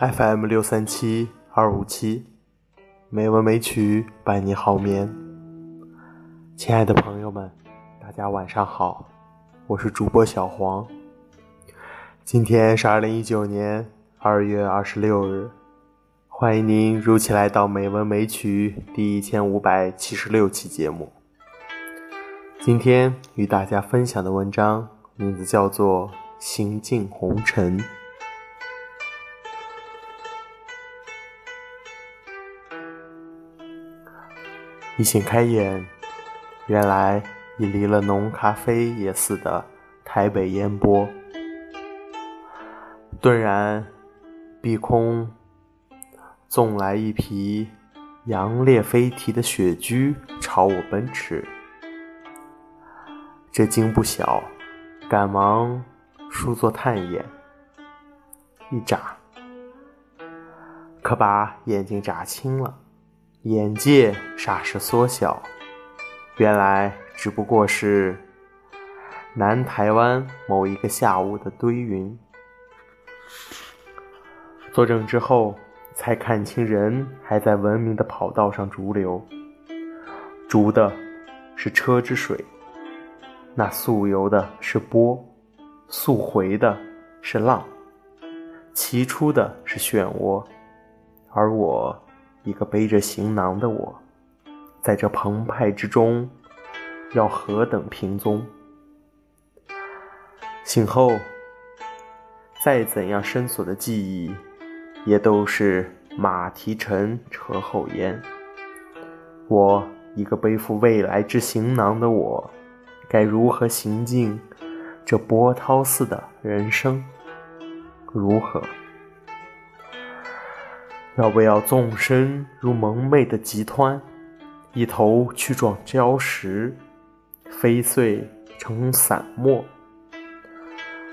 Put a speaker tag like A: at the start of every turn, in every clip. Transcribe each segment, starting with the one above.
A: FM 六三七二五七，美文美曲伴你好眠。亲爱的朋友们，大家晚上好，我是主播小黄。今天是二零一九年二月二十六日，欢迎您如期来到《美文美曲》第一千五百七十六期节目。今天与大家分享的文章名字叫做《行尽红尘》。一醒开眼，原来已离了浓咖啡也似的台北烟波。顿然，碧空纵来一匹扬烈飞蹄的雪驹朝我奔驰，这惊不小，赶忙梳作探眼，一眨，可把眼睛眨青了。眼界霎时缩小，原来只不过是南台湾某一个下午的堆云。坐正之后，才看清人还在文明的跑道上逐流，逐的是车之水，那溯游的是波，溯回的是浪，齐出的是漩涡，而我。一个背着行囊的我，在这澎湃之中，要何等平庸？醒后，再怎样深锁的记忆，也都是马蹄尘，车后烟。我一个背负未来之行囊的我，该如何行进这波涛似的人生？如何？要不要纵身如蒙昧的急湍，一头去撞礁石，飞碎成散沫？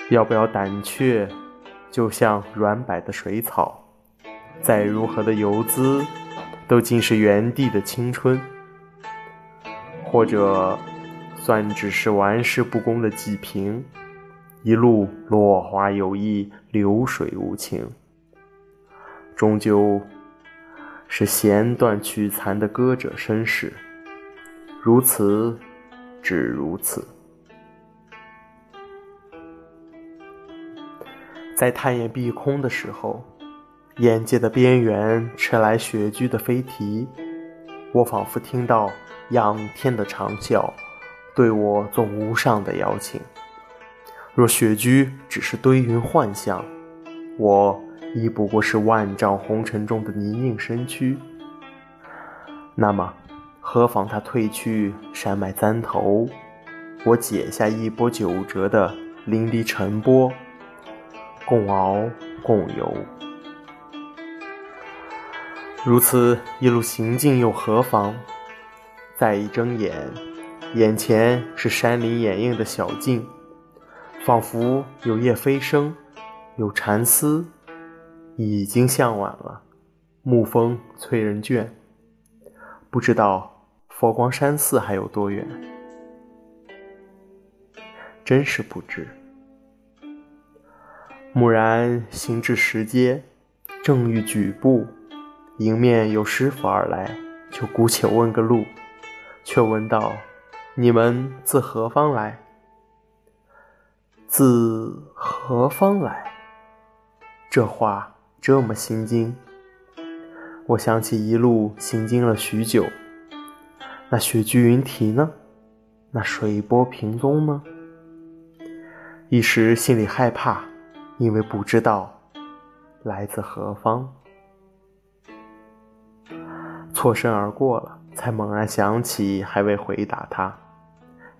A: 要不要胆怯，就像软摆的水草，再如何的游姿，都尽是原地的青春？或者，算只是玩世不恭的几瓶，一路落花有意，流水无情。终究是弦断曲残的歌者身世，如此，只如此。在探眼碧空的时候，眼界的边缘驰来雪驹的飞蹄，我仿佛听到仰天的长啸，对我做无上的邀请。若雪驹只是堆云幻象，我。亦不过是万丈红尘中的泥泞身躯，那么，何妨他褪去山脉簪头，我解下一波九折的淋漓尘波，共熬共游。如此一路行进又何妨？再一睁眼，眼前是山林掩映的小径，仿佛有叶飞声，有蝉丝。已经向晚了，暮风催人倦。不知道佛光山寺还有多远，真是不知。蓦然行至石阶，正欲举步，迎面有师傅而来，就姑且问个路，却问道：“你们自何方来？”“自何方来？”这话。这么心惊，我想起一路行经了许久，那雪居云蹄呢？那水波平踪呢？一时心里害怕，因为不知道来自何方。错身而过了，才猛然想起，还未回答他。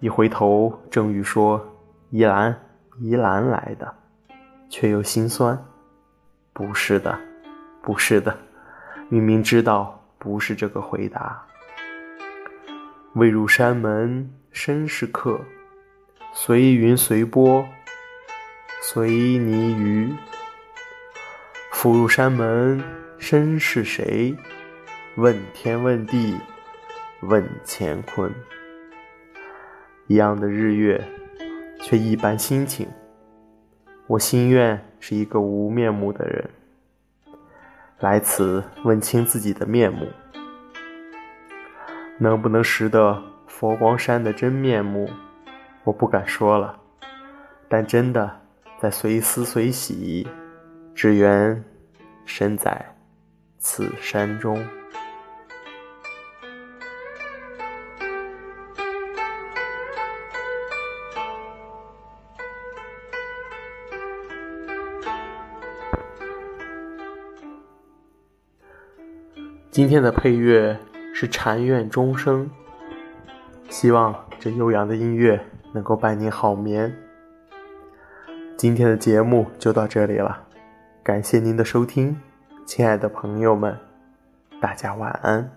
A: 一回头，正欲说宜兰，宜兰来的，却又心酸。不是的，不是的，明明知道不是这个回答。未入山门身是客，随云随波，随泥鱼。复入山门身是谁？问天问地问乾坤。一样的日月，却一般心情。我心愿是一个无面目的人，来此问清自己的面目。能不能识得佛光山的真面目，我不敢说了。但真的在随思随喜，只缘身在此山中。今天的配乐是禅院钟声，希望这悠扬的音乐能够伴你好眠。今天的节目就到这里了，感谢您的收听，亲爱的朋友们，大家晚安。